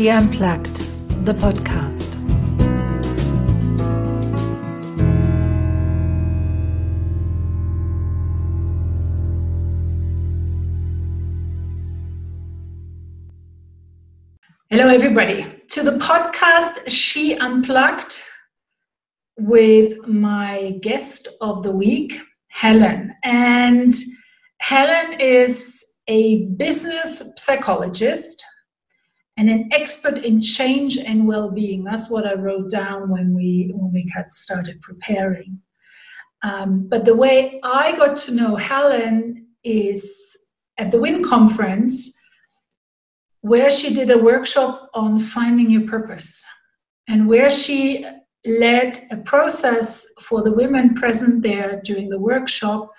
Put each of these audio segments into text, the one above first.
She Unplugged, the podcast. Hello, everybody, to the podcast She Unplugged with my guest of the week, Helen. And Helen is a business psychologist and an expert in change and well-being. That's what I wrote down when we when we started preparing. Um, but the way I got to know Helen is at the WIN conference, where she did a workshop on finding your purpose, and where she led a process for the women present there during the workshop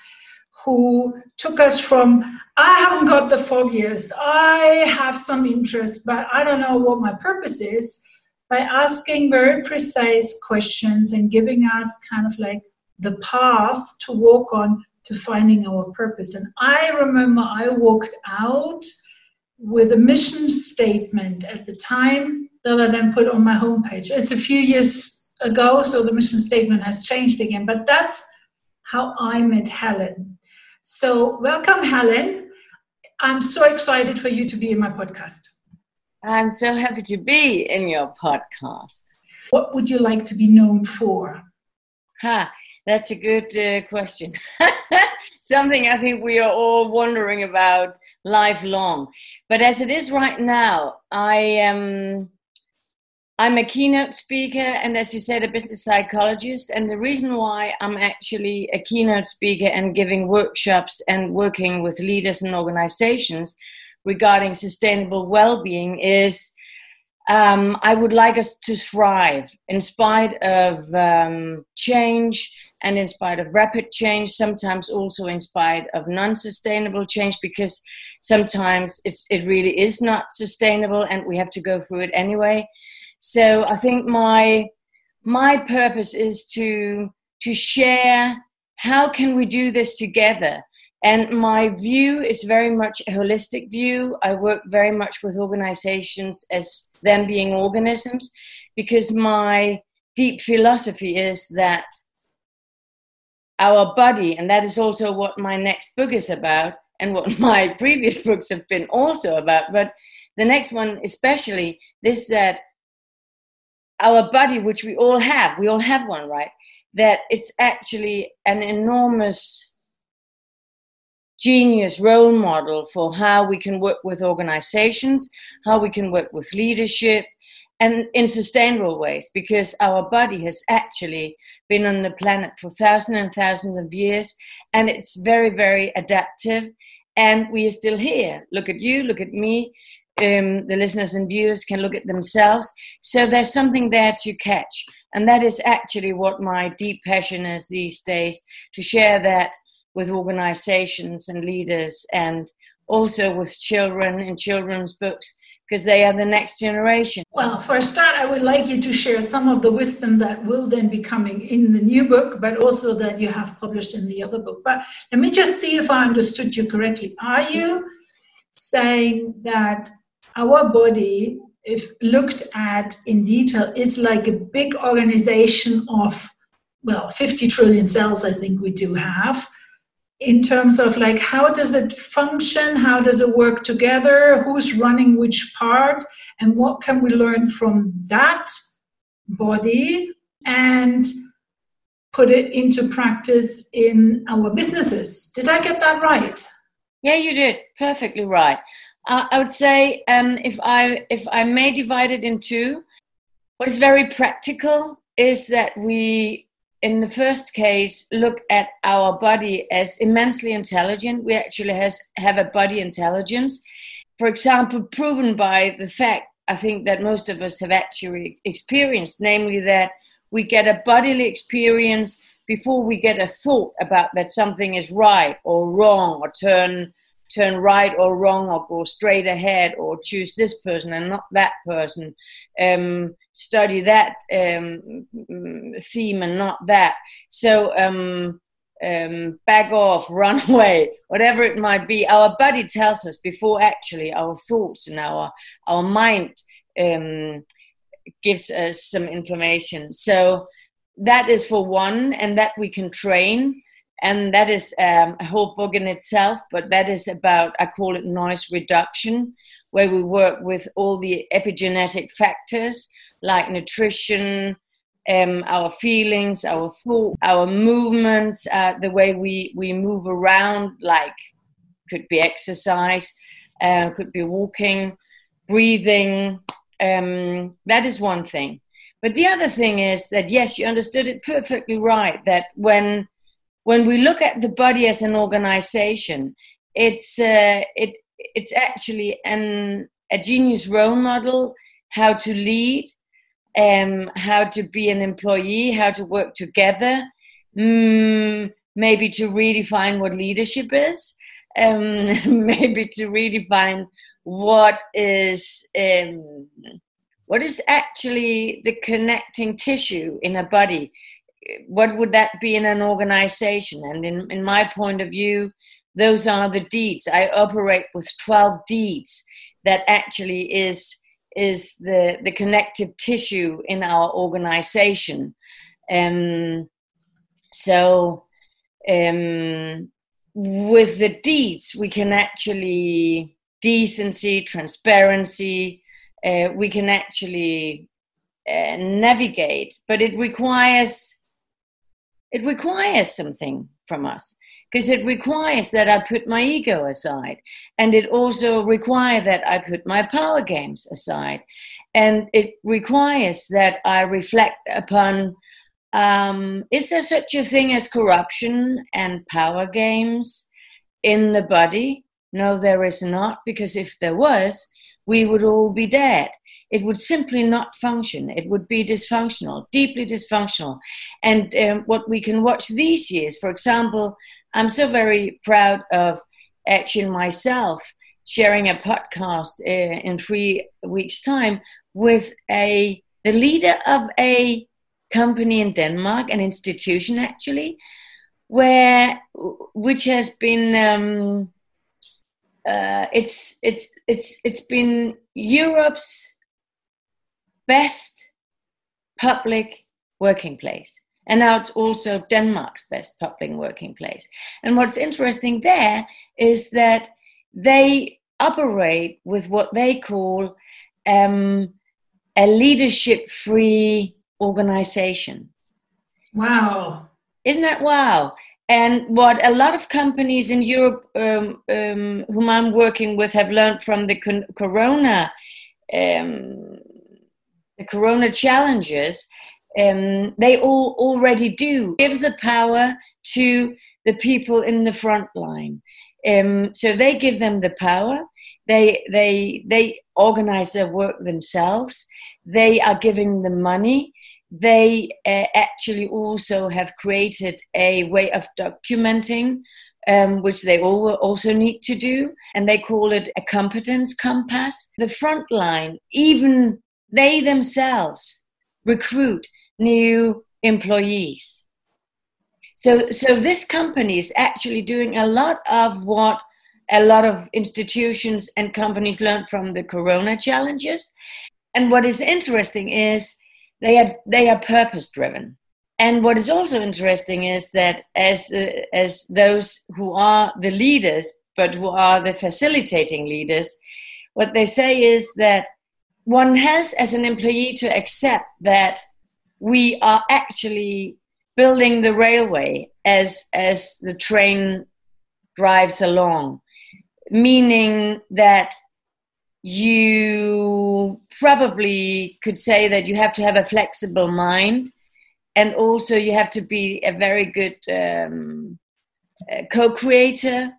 who took us from I haven't got the foggiest, I have some interest, but I don't know what my purpose is, by asking very precise questions and giving us kind of like the path to walk on to finding our purpose. And I remember I walked out with a mission statement at the time that I then put on my homepage. It's a few years ago, so the mission statement has changed again, but that's how I met Helen. So, welcome, Helen. I'm so excited for you to be in my podcast. I'm so happy to be in your podcast. What would you like to be known for? Ha, that's a good uh, question. Something I think we are all wondering about lifelong. But as it is right now, I am I'm a keynote speaker and, as you said, a business psychologist. And the reason why I'm actually a keynote speaker and giving workshops and working with leaders and organizations regarding sustainable well being is um, I would like us to thrive in spite of um, change and in spite of rapid change, sometimes also in spite of non sustainable change, because sometimes it really is not sustainable and we have to go through it anyway. So I think my my purpose is to to share how can we do this together. And my view is very much a holistic view. I work very much with organizations as them being organisms because my deep philosophy is that our body, and that is also what my next book is about, and what my previous books have been also about. But the next one, especially, this that our body, which we all have, we all have one, right? That it's actually an enormous genius role model for how we can work with organizations, how we can work with leadership, and in sustainable ways, because our body has actually been on the planet for thousands and thousands of years, and it's very, very adaptive, and we are still here. Look at you, look at me um, the listeners and viewers can look at themselves. So there's something there to catch. And that is actually what my deep passion is these days to share that with organizations and leaders and also with children in children's books because they are the next generation. Well, for a start, I would like you to share some of the wisdom that will then be coming in the new book, but also that you have published in the other book. But let me just see if I understood you correctly. Are you saying that our body, if looked at in detail, is like a big organization of, well, 50 trillion cells, I think we do have. In terms of like how does it function, how does it work together, who's running which part, and what can we learn from that body and put it into practice in our businesses. Did I get that right? Yeah, you did perfectly right. Uh, I would say um, if I if I may divide it in two, what is very practical is that we, in the first case, look at our body as immensely intelligent. We actually has have a body intelligence, for example, proven by the fact I think that most of us have actually experienced, namely that we get a bodily experience before we get a thought about that something is right or wrong or turn turn right or wrong or go straight ahead or choose this person and not that person um, study that um, theme and not that so um, um back off run away whatever it might be our body tells us before actually our thoughts and our our mind um, gives us some information. So that is for one, and that we can train. And that is um, a whole book in itself, but that is about, I call it noise reduction, where we work with all the epigenetic factors like nutrition, um, our feelings, our thought, our movements, uh, the way we, we move around, like could be exercise, uh, could be walking, breathing. Um, that is one thing. But the other thing is that yes, you understood it perfectly right. That when when we look at the body as an organization, it's uh, it it's actually an a genius role model how to lead um, how to be an employee, how to work together, mm, maybe to redefine what leadership is, um, maybe to redefine what is um, what is actually the connecting tissue in a body. What would that be in an organization? And in, in my point of view, those are the deeds. I operate with 12 deeds that actually is is the, the connective tissue in our organization. Um, so, um, with the deeds, we can actually decency, transparency, uh, we can actually uh, navigate, but it requires it requires something from us because it requires that I put my ego aside. And it also requires that I put my power games aside. And it requires that I reflect upon um, is there such a thing as corruption and power games in the body? No, there is not, because if there was, we would all be dead. It would simply not function. It would be dysfunctional, deeply dysfunctional. And um, what we can watch these years, for example, I'm so very proud of actually myself sharing a podcast uh, in three weeks' time with a the leader of a company in Denmark, an institution actually, where which has been um, uh, it's it's it's it's been Europe's best public working place. And now it's also Denmark's best public working place. And what's interesting there is that they operate with what they call um, a leadership free organization. Wow. Isn't that wow? And what a lot of companies in Europe um, um, whom I'm working with have learned from the con- corona, um, the corona challenges um, they all already do give the power to the people in the front line. Um, so they give them the power. They they they organize their work themselves. They are giving the money. They uh, actually also have created a way of documenting, um, which they all also need to do, and they call it a competence compass. The front line, even they themselves recruit new employees. So, so this company is actually doing a lot of what a lot of institutions and companies learned from the corona challenges. And what is interesting is they are they are purpose driven. And what is also interesting is that as uh, as those who are the leaders, but who are the facilitating leaders, what they say is that one has as an employee to accept that we are actually building the railway as as the train drives along meaning that you probably could say that you have to have a flexible mind and also you have to be a very good um, co-creator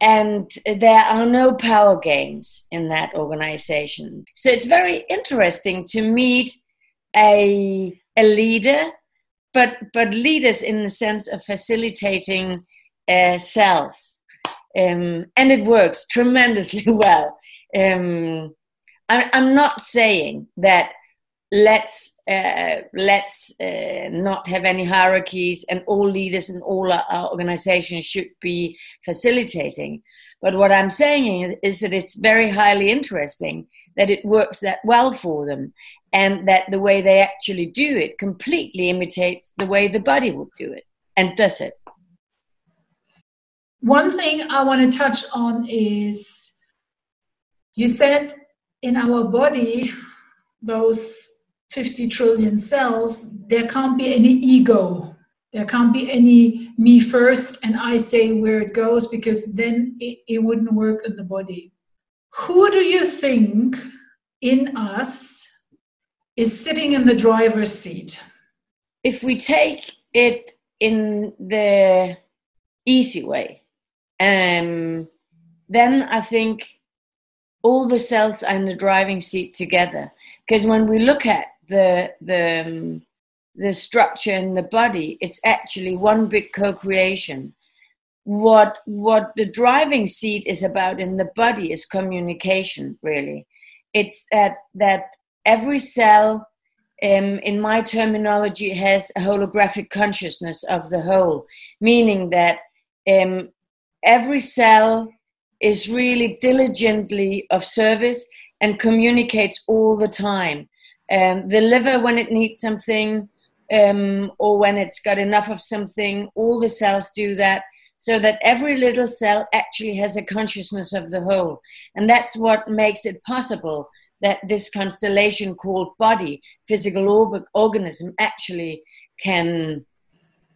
and there are no power games in that organization so it's very interesting to meet a a leader, but but leaders in the sense of facilitating uh, cells, um, and it works tremendously well. Um, I, am not saying that let's uh, let's uh, not have any hierarchies and all leaders in all our, our organizations should be facilitating. But what I'm saying is that it's very highly interesting that it works that well for them and that the way they actually do it completely imitates the way the body would do it and does it. One thing I want to touch on is you said in our body, those 50 trillion cells, there can't be any ego. There can't be any me first and I say where it goes because then it, it wouldn't work in the body. Who do you think in us is sitting in the driver's seat? If we take it in the easy way, um, then I think all the cells are in the driving seat together. Because when we look at the the um, the structure in the body, it's actually one big co-creation. What what the driving seat is about in the body is communication. Really, it's that that every cell um, in my terminology, has a holographic consciousness of the whole, meaning that um, every cell is really diligently of service and communicates all the time. Um, the liver, when it needs something, um, or when it's got enough of something, all the cells do that so that every little cell actually has a consciousness of the whole. And that's what makes it possible that this constellation called body, physical organism, actually can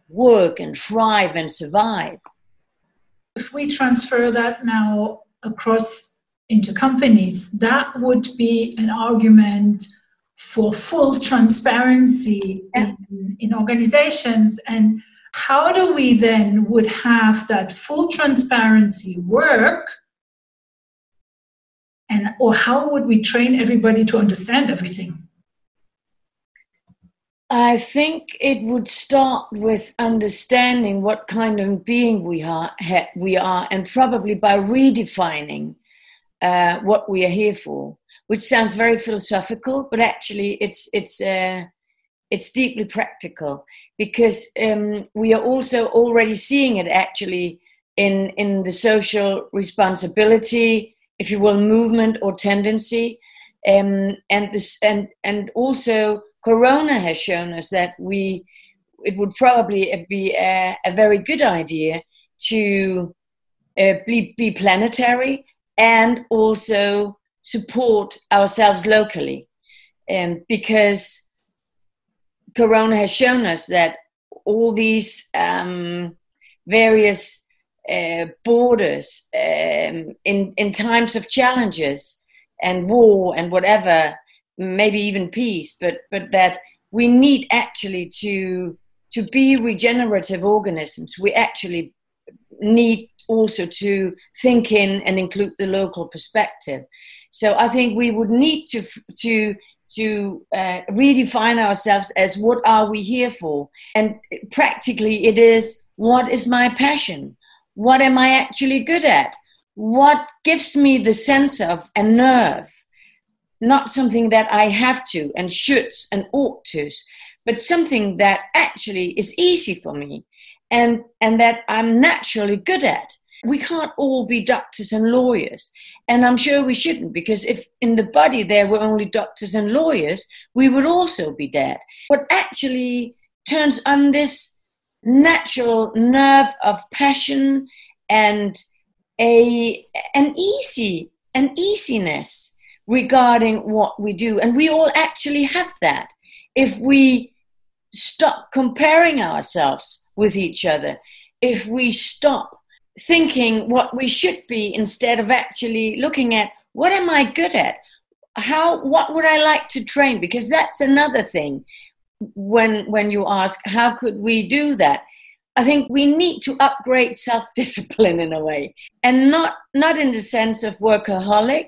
work and thrive and survive. If we transfer that now across into companies, that would be an argument for full transparency yeah. in, in organizations? And how do we then would have that full transparency work? And or how would we train everybody to understand everything? I think it would start with understanding what kind of being we are, we are and probably by redefining uh, what we are here for, which sounds very philosophical, but actually it's it's uh, it's deeply practical because um, we are also already seeing it actually in in the social responsibility if you will, movement or tendency. Um, and this and and also Corona has shown us that we it would probably be a, a very good idea to uh, be, be planetary and also support ourselves locally, um, because Corona has shown us that all these um, various uh, borders um, in in times of challenges and war and whatever, maybe even peace, but but that we need actually to to be regenerative organisms. We actually need also to think in and include the local perspective. So I think we would need to to to uh, redefine ourselves as what are we here for, and practically it is what is my passion what am I actually good at? What gives me the sense of a nerve? Not something that I have to and shoulds and ought to, but something that actually is easy for me and, and that I'm naturally good at. We can't all be doctors and lawyers. And I'm sure we shouldn't, because if in the body there were only doctors and lawyers, we would also be dead. What actually turns on this natural nerve of passion and a an easy an easiness regarding what we do and we all actually have that if we stop comparing ourselves with each other if we stop thinking what we should be instead of actually looking at what am i good at? How what would i like to train? Because that's another thing. When when you ask how could we do that? I think we need to upgrade self discipline in a way. And not not in the sense of workaholic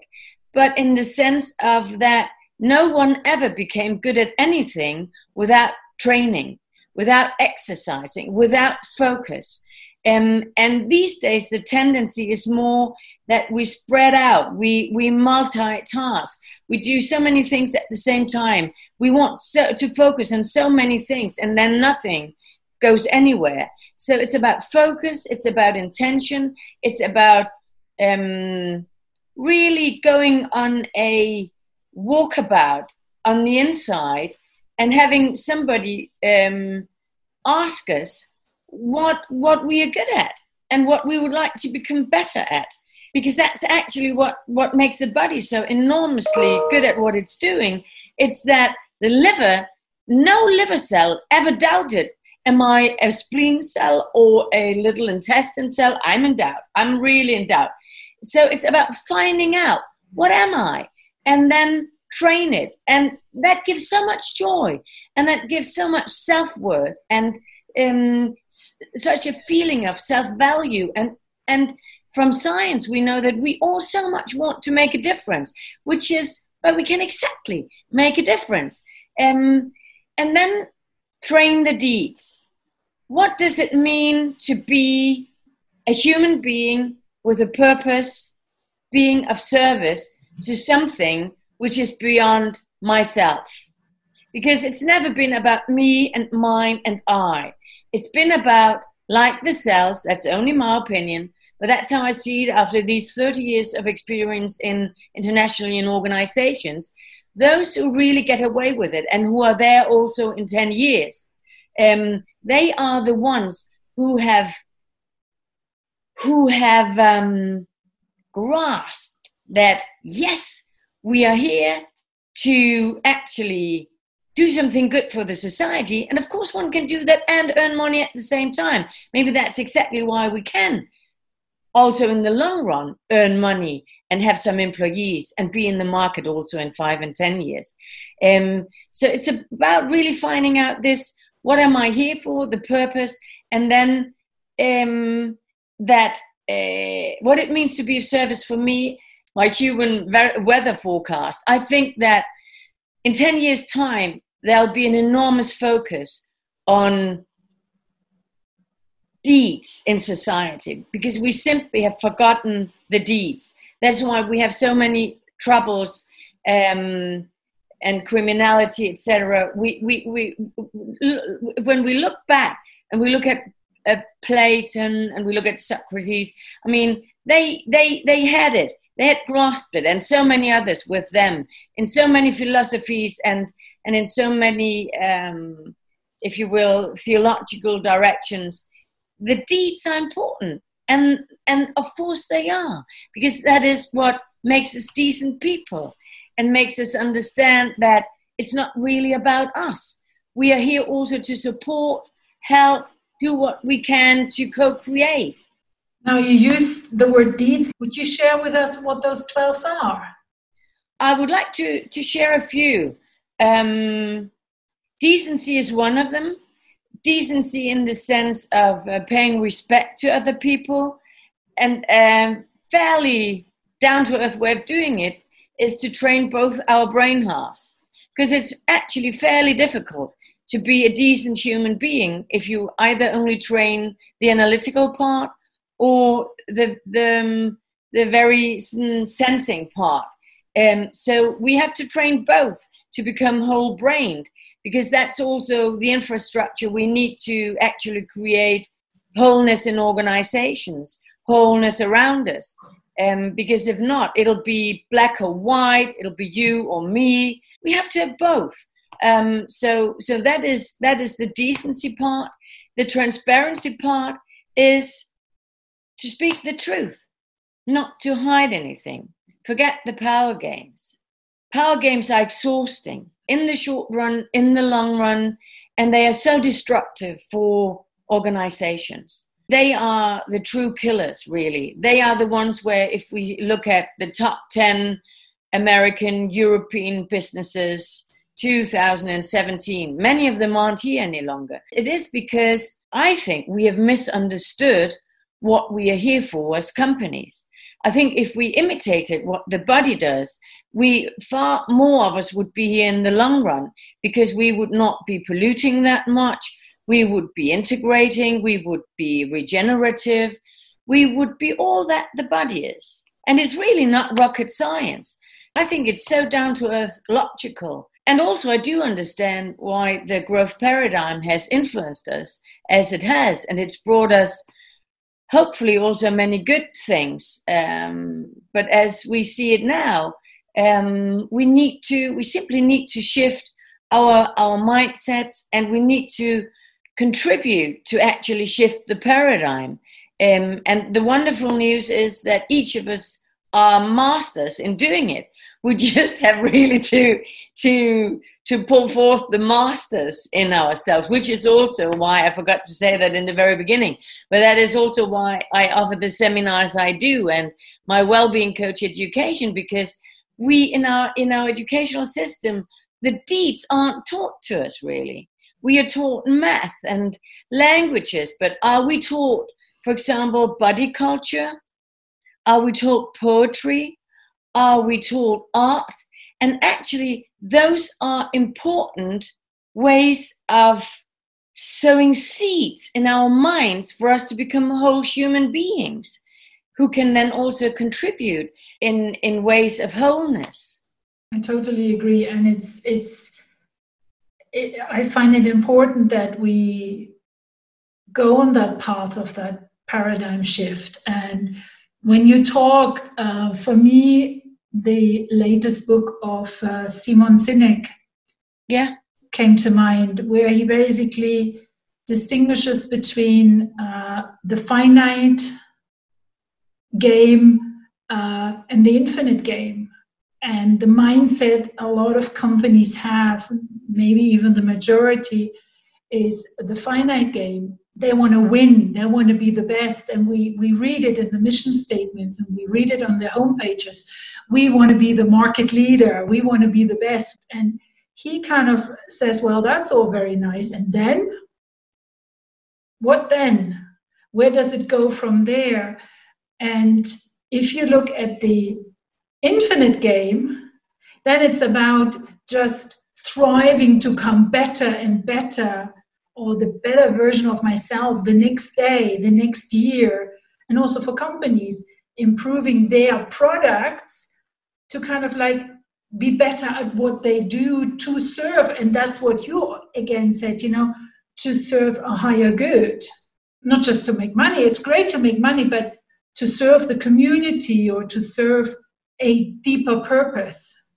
but in the sense of that no one ever became good at anything without training without exercising without focus um, and these days the tendency is more that we spread out. We we multitask. We do so many things at the same time. We want so, to focus on so many things and then nothing goes anywhere. So it's about focus it's about intention it's about um, really going on a walkabout on the inside and having somebody um, ask us what what we are good at and what we would like to become better at because that's actually what what makes the body so enormously good at what it's doing. It's that the liver no liver cell ever doubted am i a spleen cell or a little intestine cell? I'm in doubt. I'm really in doubt. So it's about finding out what am i? And then train it. And that gives so much joy and that gives so much self-worth and um, such a feeling of self-value and and from science we know that we all so much want to make a difference which is but we can exactly make a difference um, and then train the deeds what does it mean to be a human being with a purpose being of service to something which is beyond myself. Because it's never been about me and mine and I. It's been about, like the cells, that's only my opinion, but that's how I see it after these 30 years of experience in internationally in organizations. Those who really get away with it and who are there also in 10 years, um, they are the ones who have who have um, grasped that yes, we are here to actually do something good for the society. And of course, one can do that and earn money at the same time. Maybe that's exactly why we can also, in the long run, earn money and have some employees and be in the market also in five and 10 years. Um, so it's about really finding out this what am I here for, the purpose, and then um, that uh, what it means to be of service for me my human weather forecast. I think that in 10 years' time, there'll be an enormous focus on deeds in society because we simply have forgotten the deeds. That's why we have so many troubles um, and criminality, etc. We, we, we, when we look back and we look at uh, Plato and we look at Socrates, I mean, they, they, they had it they had grasped it and so many others with them in so many philosophies and and in so many um, if you will theological directions. The deeds are important and and of course they are because that is what makes us decent people and makes us understand that it's not really about us. We are here also to support help do what we can to co-create now, you use the word deeds. Would you share with us what those 12s are? I would like to, to share a few. Um, decency is one of them. Decency in the sense of uh, paying respect to other people, and um, fairly down to earth way of doing it is to train both our brain halves. Because it's actually fairly difficult to be a decent human being if you either only train the analytical part or the the um, the very sensing part. Um, so we have to train both to become whole brained because that's also the infrastructure we need to actually create wholeness in organizations, wholeness around us. Um, because if not, it'll be black or white, it'll be you or me. We have to have both. Um, so, so that is that is the decency part. The transparency part is to speak the truth, not to hide anything. Forget the power games. Power games are exhausting in the short run, in the long run, and they are so destructive for organizations. They are the true killers, really. They are the ones where, if we look at the top 10 American, European businesses, 2017, many of them aren't here any longer. It is because I think we have misunderstood what we are here for as companies. I think if we imitated what the body does, we far more of us would be here in the long run because we would not be polluting that much. We would be integrating. We would be regenerative. We would be all that the body is. And it's really not rocket science. I think it's so down to earth logical. And also, I do understand why the growth paradigm has influenced us as it has, and it's brought us hopefully also many good things. Um, but as we see it now, um, we need to we simply need to shift our our mindsets and we need to contribute to actually shift the paradigm um, and the wonderful news is that each of us are masters in doing it we just have really to to to pull forth the masters in ourselves which is also why i forgot to say that in the very beginning but that is also why i offer the seminars i do and my well-being coach education because we in our in our educational system the deeds aren't taught to us really. We are taught math and languages but are we taught for example body culture? Are we taught poetry? Are we taught art and actually those are important ways of sowing seeds in our minds for us to become whole human beings who can then also contribute in in ways of wholeness. I totally agree. And it's it's it, i find it important that we go on that path of that paradigm shift. And when you talk uh, for me the latest book of uh, simon sinek yeah came to mind where he basically distinguishes between uh, the finite game uh, and the infinite game. And the mindset a lot of companies have, maybe even the majority, is the finite game. They want to win, they want to be the best. And we, we read it in the mission statements and we read it on their homepages. We want to be the market leader, we want to be the best. And he kind of says, Well, that's all very nice. And then? What then? Where does it go from there? And if you look at the infinite game, then it's about just thriving to come better and better or the better version of myself the next day, the next year, and also for companies improving their products to kind of like be better at what they do to serve. And that's what you again said, you know, to serve a higher good, not just to make money. It's great to make money, but to serve the community or to serve a deeper purpose.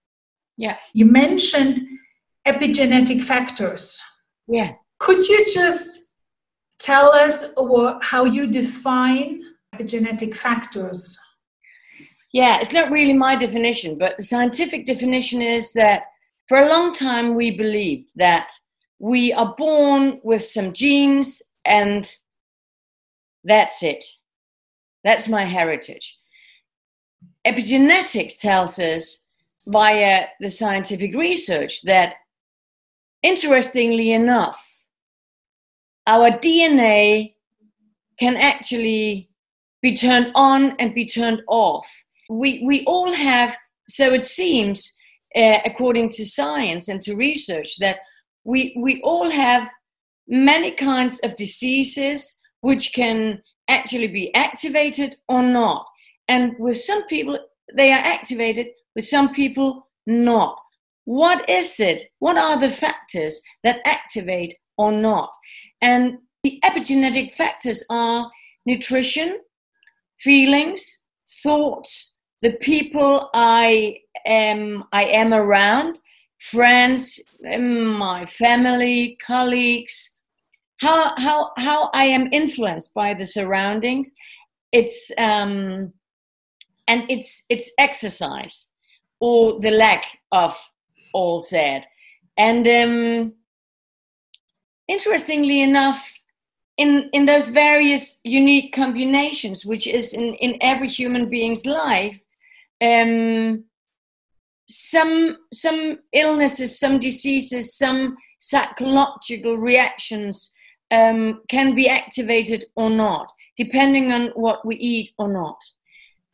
Yeah. You mentioned epigenetic factors. Yeah. Could you just tell us what, how you define epigenetic factors? Yeah, it's not really my definition, but the scientific definition is that for a long time we believed that we are born with some genes and that's it. That's my heritage. Epigenetics tells us via the scientific research that, interestingly enough, our DNA can actually be turned on and be turned off. We, we all have, so it seems, uh, according to science and to research, that we, we all have many kinds of diseases which can actually be activated or not. And with some people, they are activated, with some people, not. What is it? What are the factors that activate or not? And the epigenetic factors are nutrition, feelings, thoughts, the people I am, I am around, friends, my family, colleagues, how how how I am influenced by the surroundings. It's um, and it's it's exercise or the lack of all said. And um, interestingly enough, in in those various unique combinations, which is in in every human being's life. Um, some some illnesses, some diseases, some psychological reactions um, can be activated or not, depending on what we eat or not.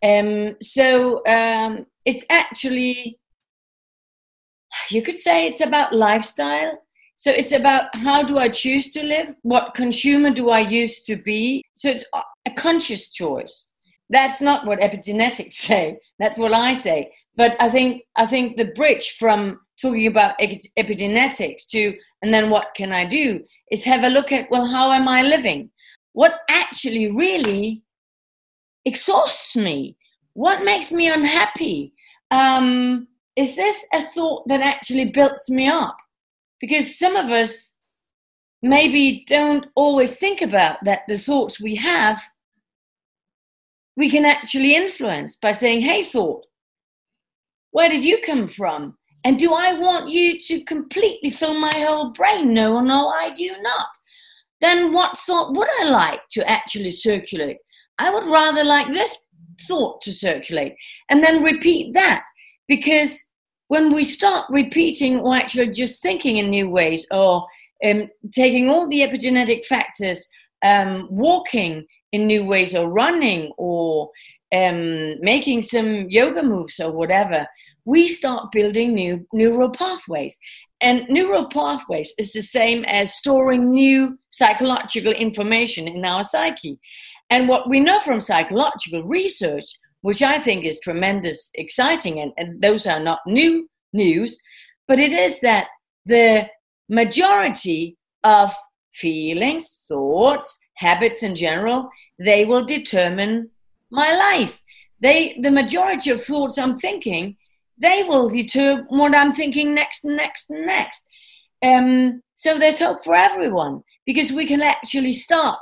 Um, so um, it's actually, you could say it's about lifestyle. So it's about how do I choose to live? What consumer do I used to be? So it's a conscious choice. That's not what epigenetics say. That's what I say. But I think I think the bridge from talking about epigenetics to and then what can I do is have a look at well how am I living what actually really exhausts me what makes me unhappy um, is this a thought that actually builds me up? Because some of us maybe don't always think about that the thoughts we have we can actually influence by saying, Hey, thought, where did you come from? And do I want you to completely fill my whole brain? No, no, I do not. Then what thought would I like to actually circulate? I would rather like this thought to circulate and then repeat that because when we start repeating or actually just thinking in new ways or um, taking all the epigenetic factors, um, walking in new ways or running or um, making some yoga moves or whatever, we start building new neural pathways. And neural pathways is the same as storing new psychological information in our psyche. And what we know from psychological research, which I think is tremendous, exciting, and, and those are not new news, but it is that the majority of feelings, thoughts, habits in general, they will determine my life. They, the majority of thoughts I'm thinking, they will determine what I'm thinking next, and next, and next. Um, so there's hope for everyone because we can actually start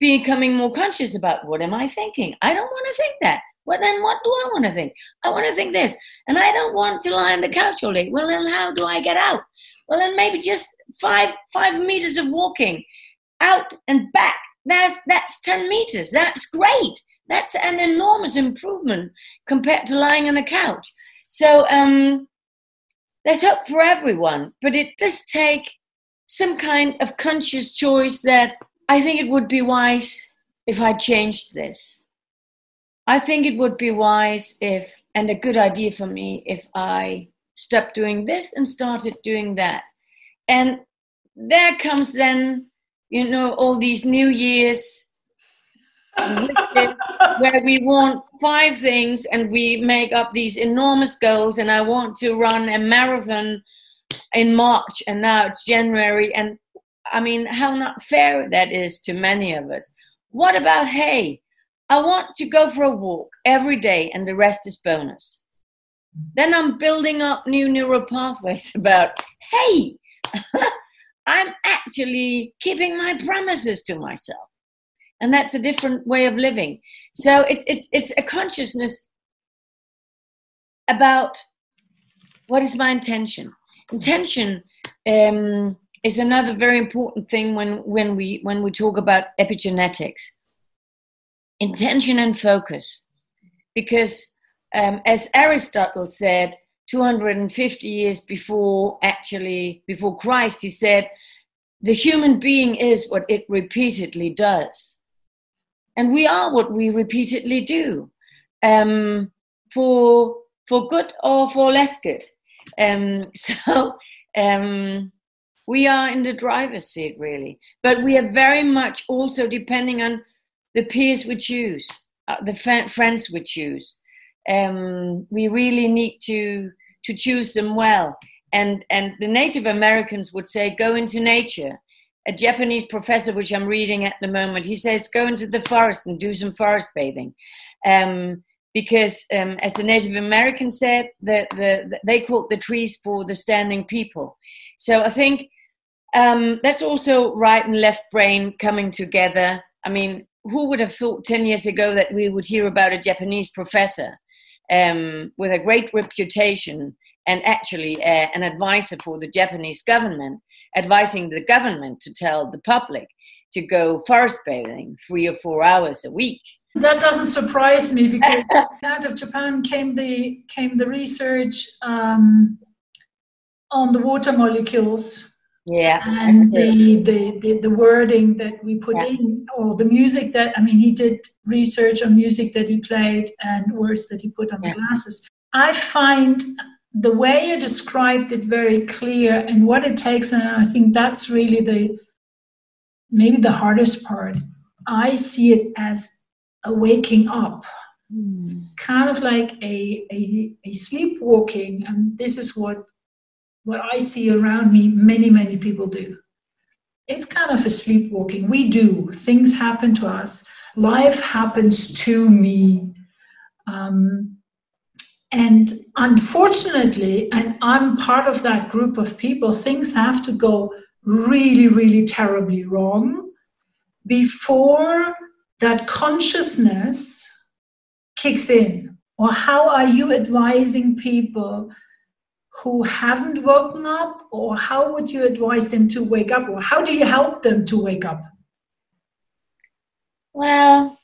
becoming more conscious about what am I thinking. I don't want to think that. Well, then what do I want to think? I want to think this, and I don't want to lie on the couch all day. Well, then how do I get out? Well, then maybe just five five meters of walking out and back. That's that's ten meters. That's great. That's an enormous improvement compared to lying on a couch. So um, there's hope for everyone, but it does take some kind of conscious choice that I think it would be wise if I changed this. I think it would be wise if, and a good idea for me, if I stopped doing this and started doing that. And there comes then, you know, all these New Year's where we want five things and we make up these enormous goals. And I want to run a marathon in March, and now it's January. And I mean, how not fair that is to many of us. What about, hey, I want to go for a walk every day and the rest is bonus. Then I'm building up new neural pathways about, hey, I'm actually keeping my promises to myself. And that's a different way of living. So it, it's, it's a consciousness about what is my intention. Intention um, is another very important thing when, when, we, when we talk about epigenetics intention and focus. Because um, as Aristotle said, 250 years before actually before Christ, he said, the human being is what it repeatedly does. And we are what we repeatedly do. Um, for for good or for less good. Um, so um, we are in the driver's seat, really. But we are very much also depending on the peers we choose, uh, the friends we choose. Um, we really need to to choose them well. And and the Native Americans would say, go into nature. A Japanese professor, which I'm reading at the moment, he says, go into the forest and do some forest bathing. Um, because, um, as the Native American said, the, the, the, they called the trees for the standing people. So I think um, that's also right and left brain coming together. I mean, who would have thought 10 years ago that we would hear about a Japanese professor um, with a great reputation and actually uh, an advisor for the Japanese government, advising the government to tell the public to go forest bathing three or four hours a week. That doesn't surprise me because out of Japan came the came the research um, on the water molecules yeah and the, the, the the wording that we put yeah. in or the music that i mean he did research on music that he played and words that he put on yeah. the glasses i find the way you described it very clear and what it takes and i think that's really the maybe the hardest part i see it as a waking up mm. kind of like a, a, a sleepwalking and this is what what I see around me, many, many people do. It's kind of a sleepwalking. We do. Things happen to us. Life happens to me. Um, And unfortunately, and I'm part of that group of people, things have to go really, really terribly wrong before that consciousness kicks in? Or how are you advising people who haven't woken up? Or how would you advise them to wake up? Or how do you help them to wake up? Well,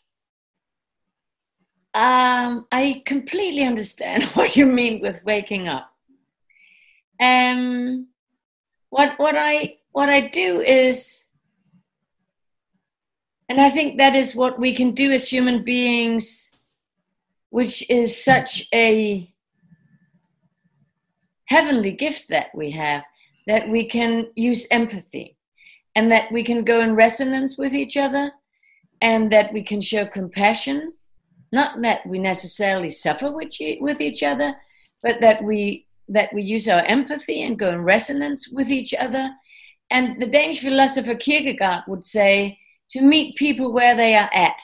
um, I completely understand what you mean with waking up. Um, what what I what I do is and I think that is what we can do as human beings, which is such a heavenly gift that we have, that we can use empathy and that we can go in resonance with each other and that we can show compassion. Not that we necessarily suffer with, with each other, but that we that we use our empathy and go in resonance with each other. And the Danish philosopher Kierkegaard would say, to meet people where they are at.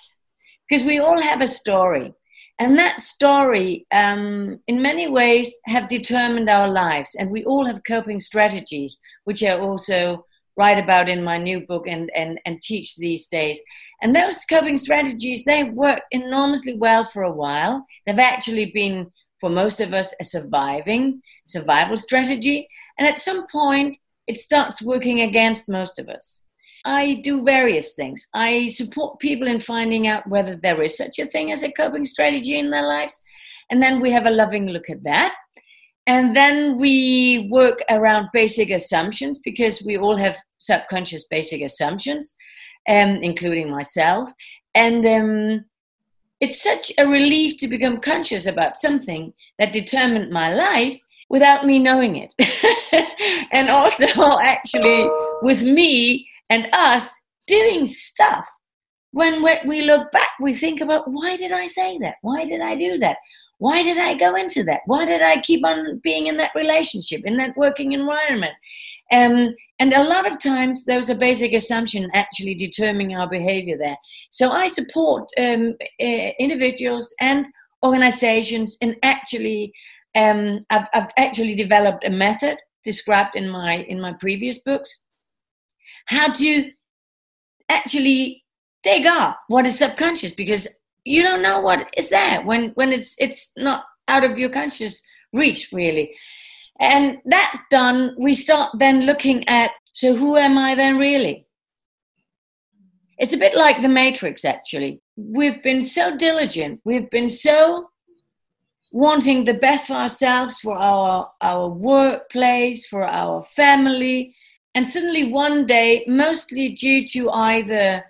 Because we all have a story. And that story, um, in many ways, have determined our lives. And we all have coping strategies, which I also write about in my new book and, and, and teach these days. And those coping strategies, they've worked enormously well for a while. They've actually been, for most of us, a surviving survival strategy. And at some point, it starts working against most of us. I do various things. I support people in finding out whether there is such a thing as a coping strategy in their lives. And then we have a loving look at that. And then we work around basic assumptions because we all have subconscious basic assumptions, um, including myself. And um, it's such a relief to become conscious about something that determined my life without me knowing it. and also, actually, with me and us doing stuff. When we look back, we think about why did I say that? Why did I do that? Why did I go into that? Why did I keep on being in that relationship, in that working environment? Um, and a lot of times, there's a basic assumption actually determining our behavior there. So I support um, uh, individuals and organizations in actually, um, I've, I've actually developed a method described in my in my previous books how to actually dig up what is subconscious? Because you don't know what is there when when it's it's not out of your conscious reach really. And that done we start then looking at so who am i then really? It's a bit like the matrix actually. We've been so diligent. We've been so wanting the best for ourselves for our our workplace for our family and suddenly one day, mostly due to either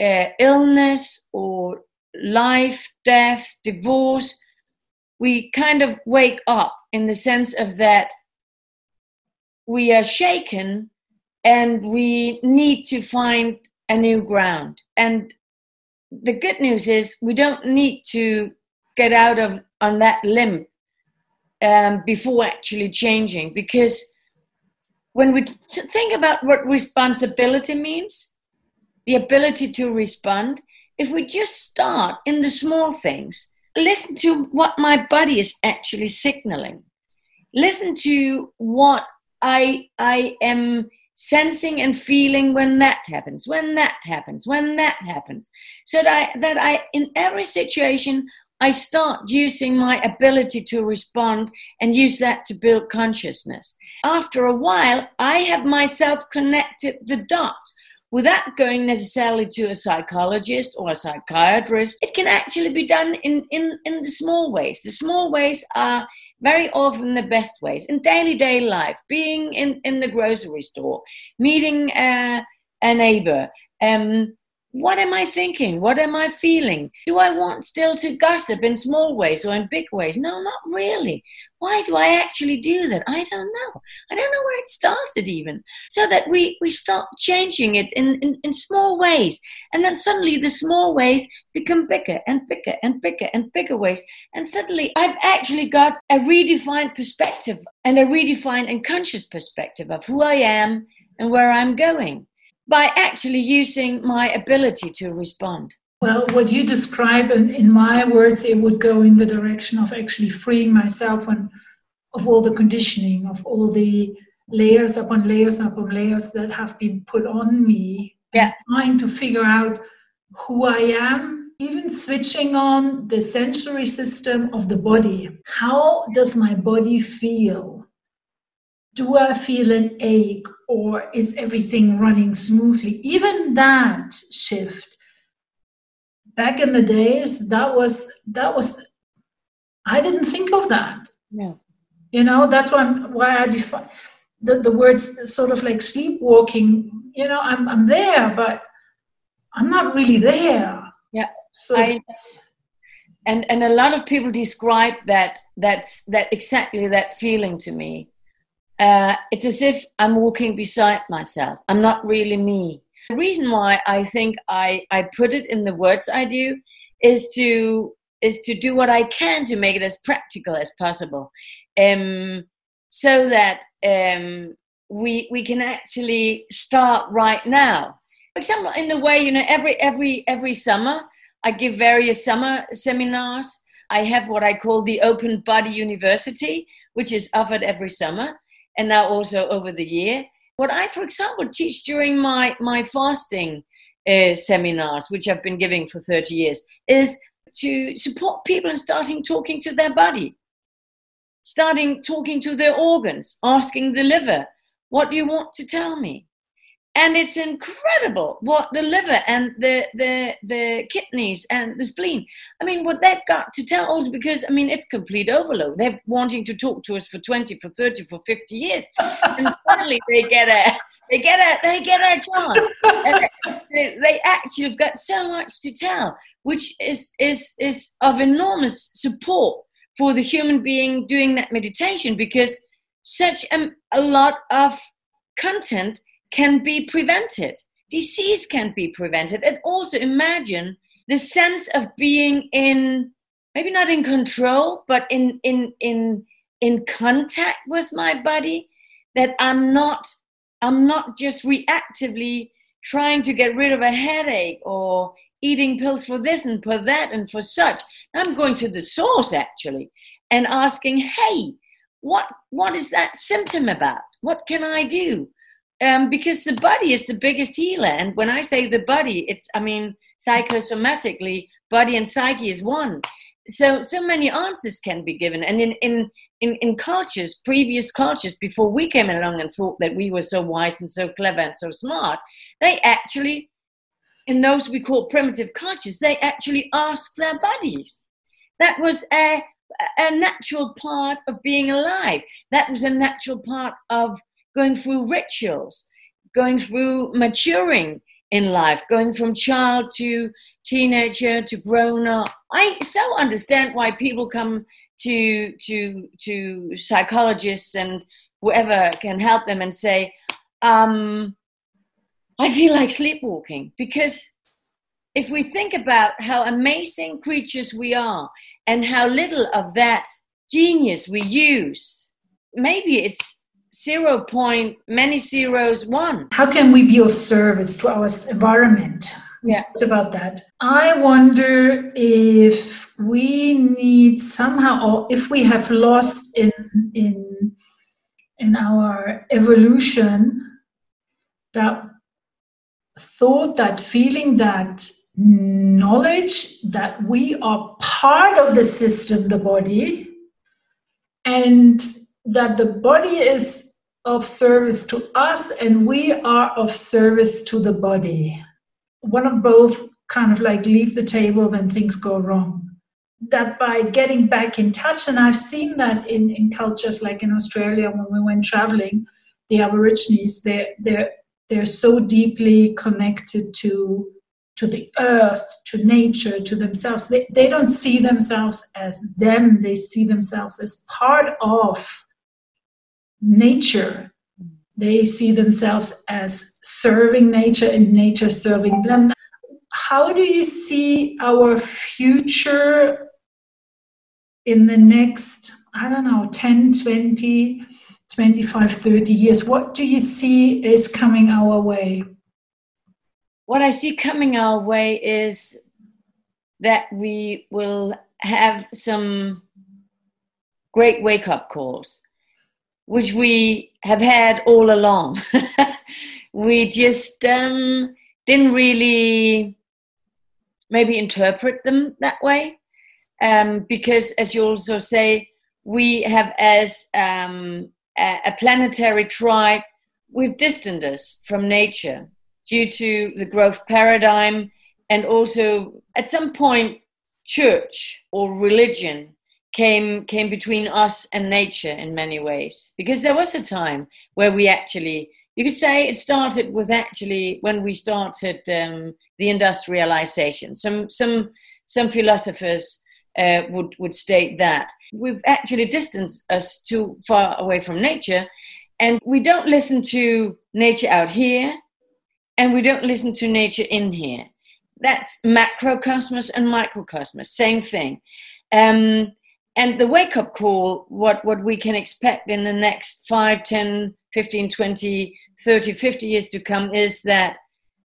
uh, illness or life, death, divorce, we kind of wake up in the sense of that we are shaken and we need to find a new ground. And the good news is we don't need to get out of on that limb um, before actually changing because when we think about what responsibility means, the ability to respond, if we just start in the small things, listen to what my body is actually signaling, listen to what I, I am sensing and feeling when that happens, when that happens, when that happens. So that I, that I, in every situation, I start using my ability to respond and use that to build consciousness. After a while, I have myself connected the dots without going necessarily to a psychologist or a psychiatrist. It can actually be done in, in, in the small ways. The small ways are very often the best ways in daily day life, being in, in the grocery store, meeting uh, a neighbor, um, what am I thinking? What am I feeling? Do I want still to gossip in small ways or in big ways? No, not really. Why do I actually do that? I don't know. I don't know where it started even. So that we, we start changing it in, in, in small ways. And then suddenly the small ways become bigger and bigger and bigger and bigger ways. And suddenly I've actually got a redefined perspective and a redefined and conscious perspective of who I am and where I'm going by actually using my ability to respond. Well, what you describe, in, in my words, it would go in the direction of actually freeing myself and of all the conditioning, of all the layers upon layers upon layers that have been put on me. Yeah. Trying to figure out who I am, even switching on the sensory system of the body. How does my body feel? Do I feel an ache or is everything running smoothly? Even that shift back in the days that was that was i didn't think of that. Yeah you know that's why I'm, why i define the, the words sort of like sleepwalking you know i'm i'm there but i'm not really there. Yeah so I, and and a lot of people describe that that's that exactly that feeling to me uh, it's as if i'm walking beside myself i'm not really me the reason why I think I, I put it in the words I do is to is to do what I can to make it as practical as possible, um, so that um, we we can actually start right now. For example, in the way you know every every every summer I give various summer seminars. I have what I call the Open Body University, which is offered every summer and now also over the year. What I, for example, teach during my, my fasting uh, seminars, which I've been giving for 30 years, is to support people in starting talking to their body, starting talking to their organs, asking the liver, What do you want to tell me? And it's incredible what the liver and the the the kidneys and the spleen. I mean what they've got to tell us because i mean it's complete overload. They're wanting to talk to us for 20 for 30 for 50 years. And finally they get a they get a they get a chance. So they actually have got so much to tell which is is is of enormous support for the human being doing that meditation because such a, a lot of content can be prevented. Disease can be prevented. And also imagine the sense of being in, maybe not in control, but in, in, in, in contact with my body, that I'm not, I'm not just reactively trying to get rid of a headache or eating pills for this and for that and for such. I'm going to the source actually and asking, hey, what what is that symptom about? What can I do? Um, because the body is the biggest healer. And when I say the body, it's, I mean, psychosomatically, body and psyche is one. So, so many answers can be given. And in, in, in, in cultures, previous cultures, before we came along and thought that we were so wise and so clever and so smart, they actually, in those we call primitive cultures, they actually asked their bodies. That was a, a natural part of being alive. That was a natural part of going through rituals, going through maturing in life, going from child to teenager to grown up. I so understand why people come to to to psychologists and whoever can help them and say, um, I feel like sleepwalking because if we think about how amazing creatures we are and how little of that genius we use, maybe it's zero point many zeros one. How can we be of service to our environment? We yeah. talked about that. I wonder if we need somehow or if we have lost in in in our evolution that thought that feeling that knowledge that we are part of the system the body and that the body is of service to us and we are of service to the body. One of both kind of like leave the table when things go wrong. That by getting back in touch, and I've seen that in, in cultures like in Australia when we went traveling, the Aborigines, they're, they're, they're so deeply connected to to the earth, to nature, to themselves. They, they don't see themselves as them, they see themselves as part of nature. They see themselves as serving nature and nature serving them. How do you see our future in the next, I don't know, 10, 20, 25, 30 years? What do you see is coming our way? What I see coming our way is that we will have some great wake up calls, which we have had all along. we just um, didn't really maybe interpret them that way. Um, because, as you also say, we have, as um, a, a planetary tribe, we've distanced us from nature due to the growth paradigm and also at some point church or religion came came between us and nature in many ways. Because there was a time where we actually you could say it started with actually when we started um, the industrialization. Some some some philosophers uh, would would state that. We've actually distanced us too far away from nature and we don't listen to nature out here and we don't listen to nature in here. That's macrocosmos and microcosmos same thing. Um, and the wake up call what what we can expect in the next 5 10 15 20 30 50 years to come is that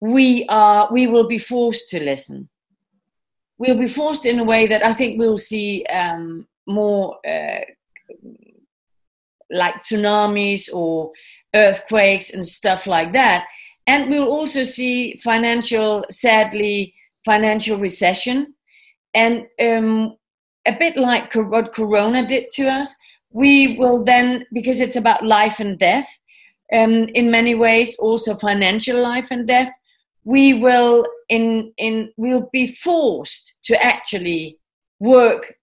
we are we will be forced to listen. We'll be forced in a way that i think we'll see um, more uh, like tsunamis or earthquakes and stuff like that. And we'll also see financial sadly financial recession. And um, a bit like what Corona did to us, we will then, because it's about life and death, um, in many ways, also financial life and death, we will in in we'll be forced to actually work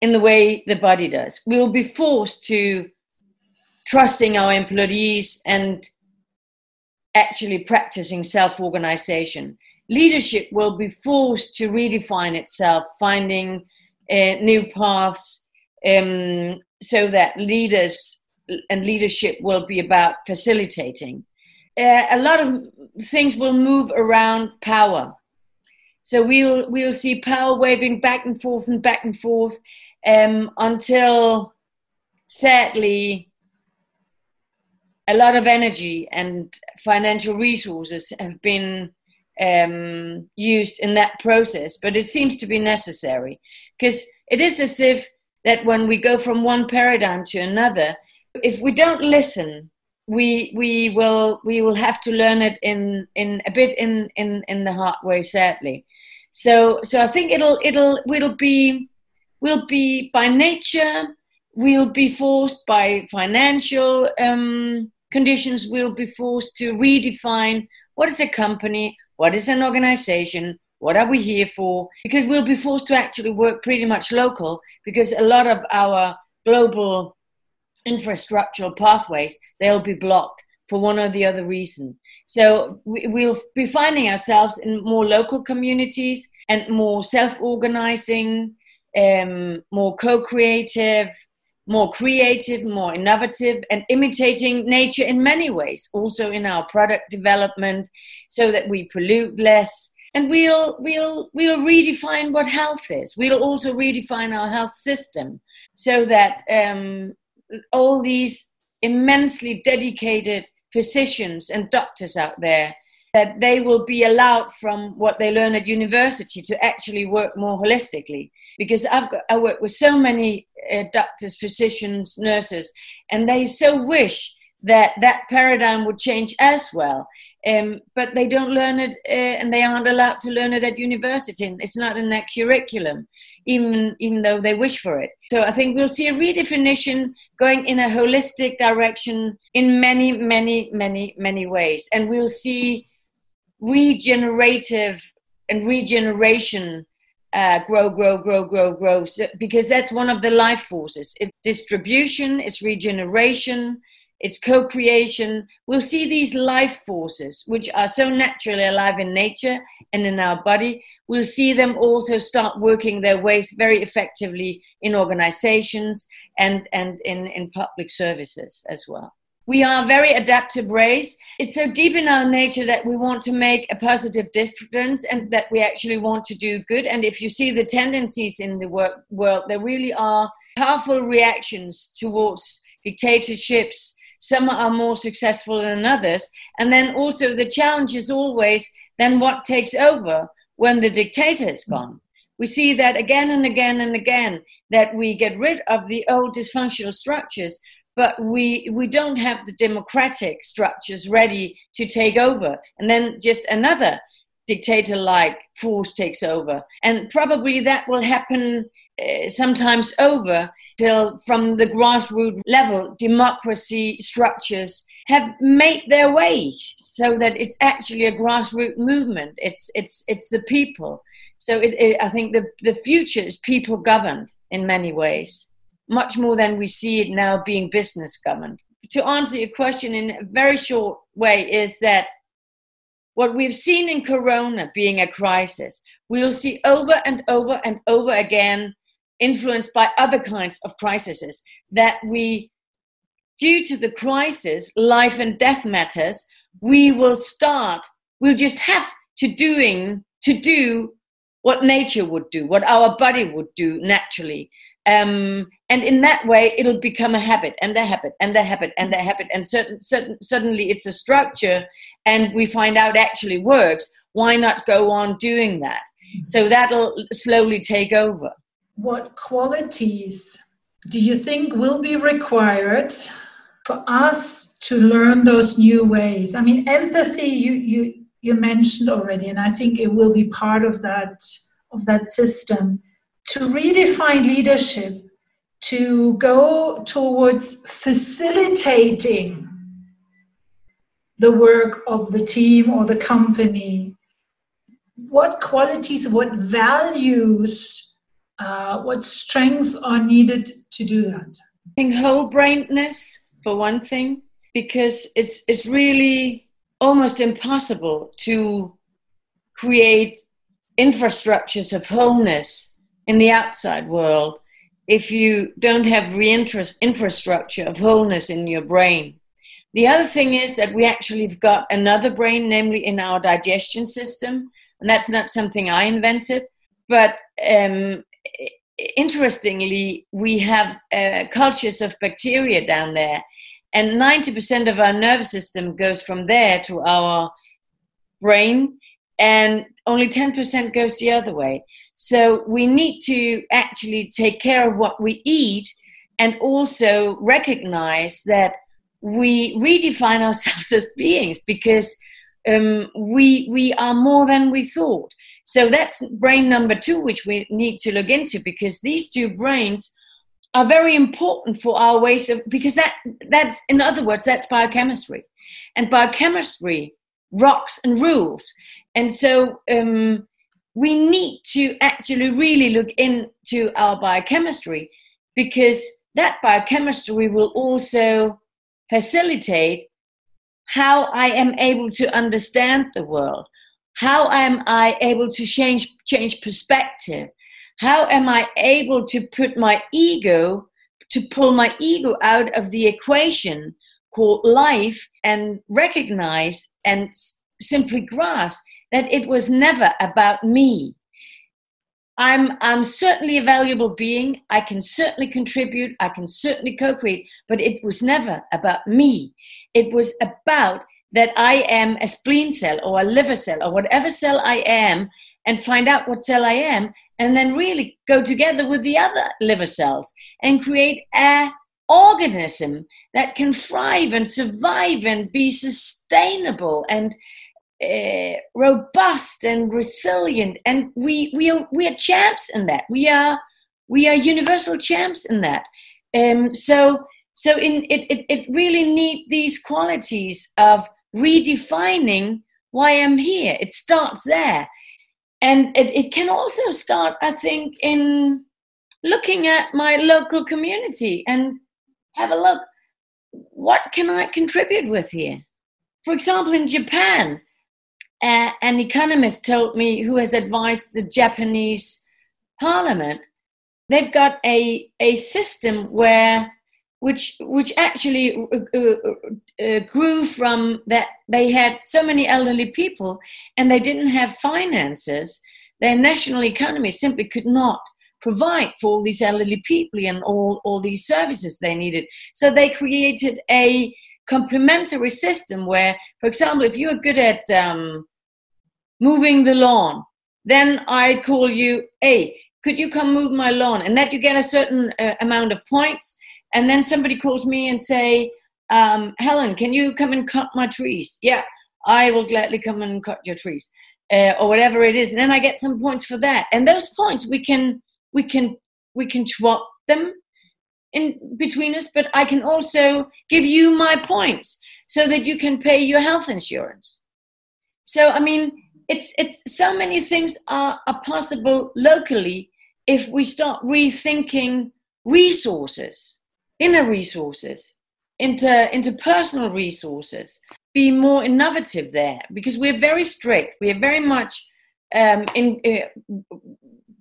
in the way the body does. We will be forced to trusting our employees and actually practicing self-organization. Leadership will be forced to redefine itself, finding uh, new paths um, so that leaders and leadership will be about facilitating. Uh, a lot of things will move around power. So we'll we'll see power waving back and forth and back and forth um, until, sadly, a lot of energy and financial resources have been um, used in that process. But it seems to be necessary because it is as if that when we go from one paradigm to another if we don't listen we we will we will have to learn it in in a bit in in in the hard way sadly. So so i think it'll it'll we'll be we'll be by nature we'll be forced by financial um, conditions we'll be forced to redefine what is a company what is an organization what are we here for? Because we'll be forced to actually work pretty much local because a lot of our global infrastructural pathways, they'll be blocked for one or the other reason. So we'll be finding ourselves in more local communities and more self-organizing, um, more co-creative, more creative, more innovative, and imitating nature in many ways, also in our product development, so that we pollute less, and we'll we'll we'll redefine what health is. We'll also redefine our health system so that um, all these immensely dedicated physicians and doctors out there that they will be allowed from what they learn at university to actually work more holistically. Because i've got i work with so many uh, doctors physicians nurses and they so wish that that paradigm would change as well um, but they don't learn it uh, and they aren't allowed to learn it at university it's not in their curriculum even even though they wish for it. So i think we'll see a redefinition going in a holistic direction in many many many many ways. And we'll see regenerative and regeneration uh, grow, grow, grow, grow, grow, so, because that's one of the life forces. It's distribution, it's regeneration, it's co-creation. We'll see these life forces which are so naturally alive in nature and in our body. We'll see them also start working their ways very effectively in organizations and and in, in public services as well. We are a very adaptive race. It's so deep in our nature that we want to make a positive difference and that we actually want to do good. And if you see the tendencies in the work, world there really are powerful reactions towards dictatorships some are more successful than others. And then also the challenge is always then what takes over when the dictator is gone. we see that again and again and again that we get rid of the old dysfunctional structures but we we don't have the democratic structures ready to take over and then just another dictator like force takes over and probably that will happen uh, sometimes over till from the grassroots level democracy structures have made their way so that it's actually a grassroots movement it's it's it's the people so it, it, i think the the future is people governed in many ways much more than we see it now being business governed. To answer your question in a very short way, is that what we've seen in Corona being a crisis, we'll see over and over and over again, influenced by other kinds of crises, that we, due to the crisis, life and death matters, we will start, we'll just have to doing to do what nature would do, what our body would do naturally. Um, and in that way, it'll become a habit and a habit and a habit and a habit. And certain, certain, suddenly it's a structure, and we find out actually works. Why not go on doing that? So that'll slowly take over. What qualities do you think will be required for us to learn those new ways? I mean, empathy you you you mentioned already, and I think it will be part of that of that system to redefine leadership, to go towards facilitating the work of the team or the company. What qualities, what values, uh, what strengths are needed to do that? I think whole brainedness, for one thing, because it's, it's really almost impossible to create infrastructures of wholeness in the outside world if you don't have the infrastructure of wholeness in your brain. The other thing is that we actually have got another brain, namely in our digestion system, and that's not something I invented. But um, interestingly, we have uh, cultures of bacteria down there, and 90% of our nervous system goes from there to our brain, and only 10% goes the other way. So we need to actually take care of what we eat and also recognize that we redefine ourselves as beings because um, we we are more than we thought. So that's brain number two, which we need to look into because these two brains are very important for our ways of because that that's in other words that's biochemistry, and biochemistry rocks and rules. And so um, we need to actually really look into our biochemistry because that biochemistry will also facilitate how I am able to understand the world. How am I able to change, change perspective? How am I able to put my ego, to pull my ego out of the equation called life and recognize and simply grasp that it was never about me. I'm, I'm certainly a valuable being. I can certainly contribute. I can certainly co create, but it was never about me. It was about that I am a spleen cell or a liver cell or whatever cell I am and find out what cell I am and then really go together with the other liver cells and create a organism that can thrive and survive and be sustainable and uh, robust and resilient, and we we are we are champs in that. We are we are universal champs in that. Um, so so in it, it it really need these qualities of redefining why I'm here. It starts there, and it, it can also start, I think, in looking at my local community and have a look. What can I contribute with here? For example, in Japan, uh, an economist told me who has advised the Japanese parliament, they've got a, a system where which which actually uh, uh, uh, grew from that they had so many elderly people and they didn't have finances their national economy simply could not provide for all these elderly people and all, all these services they needed so they created a complementary system where for example if you're good at um, moving the lawn then I call you, hey, could you come move my lawn? And that you get a certain uh, amount of points. And then somebody calls me and say, um, Helen, can you come and cut my trees? Yeah, I will gladly come and cut your trees, uh, or whatever it is. And then I get some points for that. And those points we can we can we can swap them in between us. But I can also give you my points so that you can pay your health insurance. So I mean, it's it's so many things are, are possible locally if we start rethinking resources, inner resources, into interpersonal resources, be more innovative there because we're very strict. We are very much um, in uh,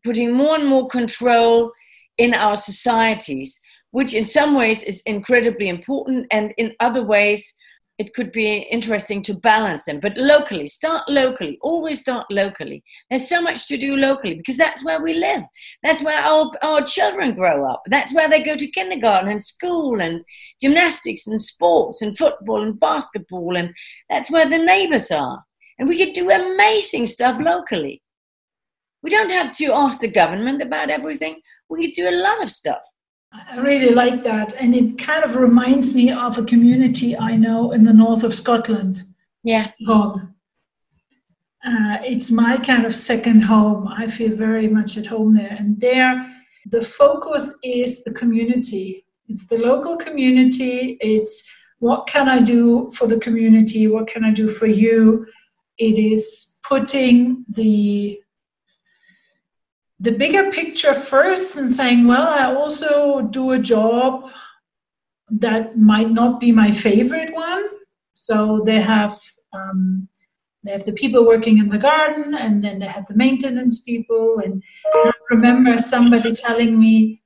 putting more and more control in our societies, which in some ways is incredibly important, and in other ways it could be interesting to balance them. But locally, start locally, always start locally. There's so much to do locally because that's where we live. That's where our, our children grow up. That's where they go to kindergarten and school and gymnastics and sports and football and basketball. And that's where the neighbors are. And we could do amazing stuff locally. We don't have to ask the government about everything. We could do a lot of stuff. I really like that. And it kind of reminds me of a community I know in the north of Scotland. Yeah. Home. Uh, it's my kind of second home. I feel very much at home there. And there, the focus is the community. It's the local community. It's what can I do for the community? What can I do for you? It is putting the the bigger picture first and saying, well, I also do a job that might not be my favorite one. So they have um, they have the people working in the garden, and then they have the maintenance people. And I remember somebody telling me,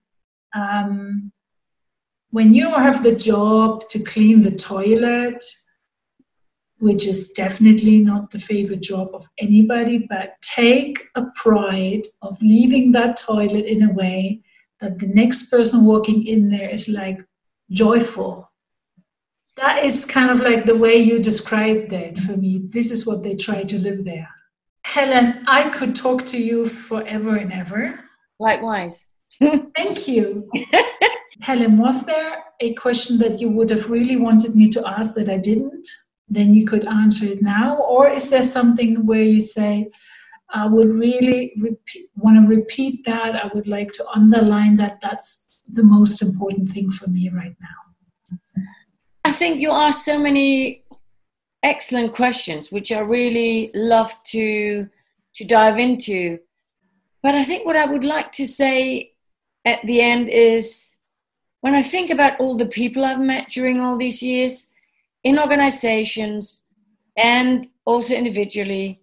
um, when you have the job to clean the toilet, which is definitely not the favorite job of anybody, but take a pride of leaving that toilet in a way that the next person walking in there is like joyful. That is kind of like the way you described that for me. This is what they try to live there. Helen, I could talk to you forever and ever. Likewise. Thank you. Helen, was there a question that you would have really wanted me to ask that I didn't? Then you could answer it now? Or is there something where you say, I would really repeat, want to repeat that? I would like to underline that that's the most important thing for me right now. I think you asked so many excellent questions, which I really love to to dive into. But I think what I would like to say at the end is when I think about all the people I've met during all these years, in organizations and also individually,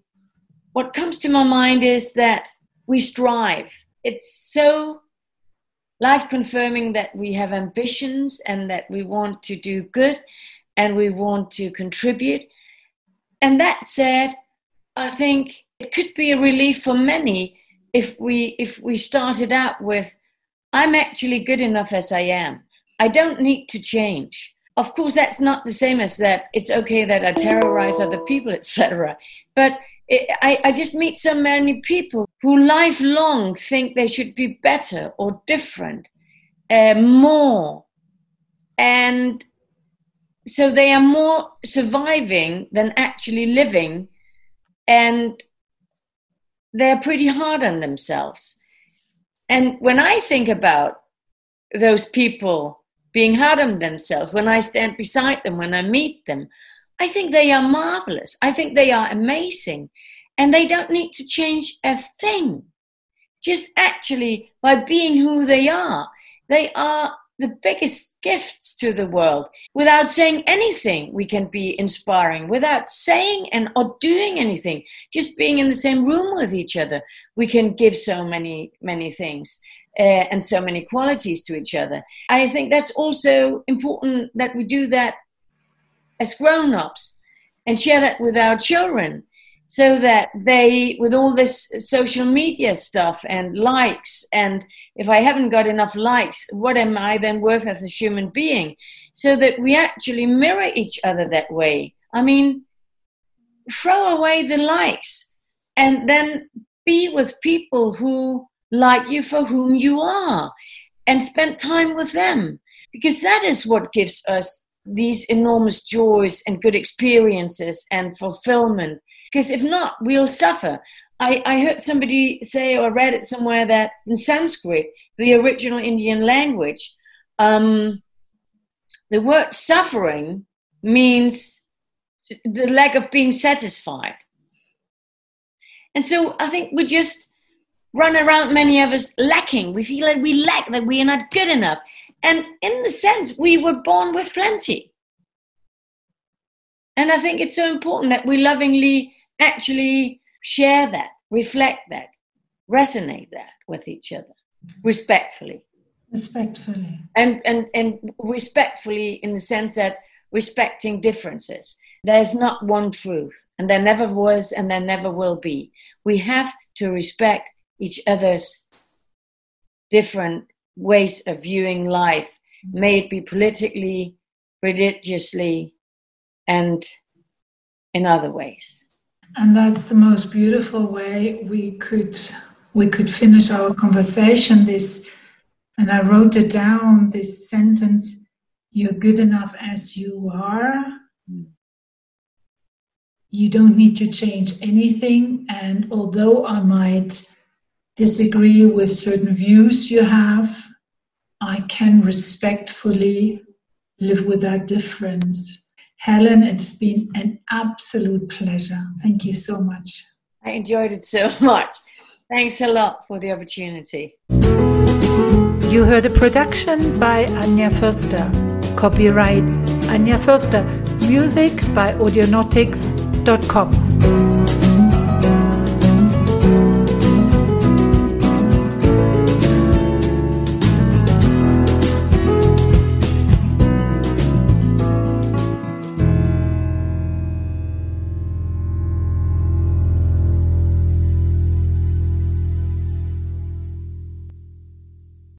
what comes to my mind is that we strive. It's so life confirming that we have ambitions and that we want to do good and we want to contribute. And that said, I think it could be a relief for many if we if we started out with I'm actually good enough as I am. I don't need to change of course that's not the same as that it's okay that i terrorize other people etc but it, I, I just meet so many people who lifelong think they should be better or different uh, more. And so they are more surviving than actually living and they're pretty hard on themselves. And when i think about those people being hard on themselves, when I stand beside them, when I meet them, I think they are marvelous. I think they are amazing. And they don't need to change a thing. Just actually by being who they are, they are the biggest gifts to the world. Without saying anything, we can be inspiring. Without saying and or doing anything, just being in the same room with each other, we can give so many, many things uh, and so many qualities to each other. I think that's also important that we do that as grown ups and share that with our children so that they, with all this social media stuff and likes, and if I haven't got enough likes, what am I then worth as a human being? So that we actually mirror each other that way. I mean, throw away the likes and then be with people who like you for whom you are and spend time with them. Because that is what gives us these enormous joys and good experiences and fulfillment. Because if not we'll suffer. I, I heard somebody say or read it somewhere that in sanskrit the original indian language um, the word suffering means the lack of being satisfied. And so i think we just run around many of us lacking we feel like we lack that we are not good enough and in a sense, we were born with plenty. And I think it's so important that we lovingly actually share that, reflect that, resonate that with each other respectfully. Respectfully. And, and, and respectfully in the sense that respecting differences. There's not one truth, and there never was, and there never will be. We have to respect each other's different ways of viewing life, may it be politically, religiously, and in other ways. And that's the most beautiful way we could we could finish our conversation. This, and I wrote it down. This sentence: "You're good enough as you are." You don't need to change anything. And although I might disagree with certain views you have, I can respectfully live with that difference. Helen, it's been an absolute pleasure. Thank you so much. I enjoyed it so much. Thanks a lot for the opportunity. You heard a production by Anja Förster. Copyright Anja Förster. Music by Audionautix.com.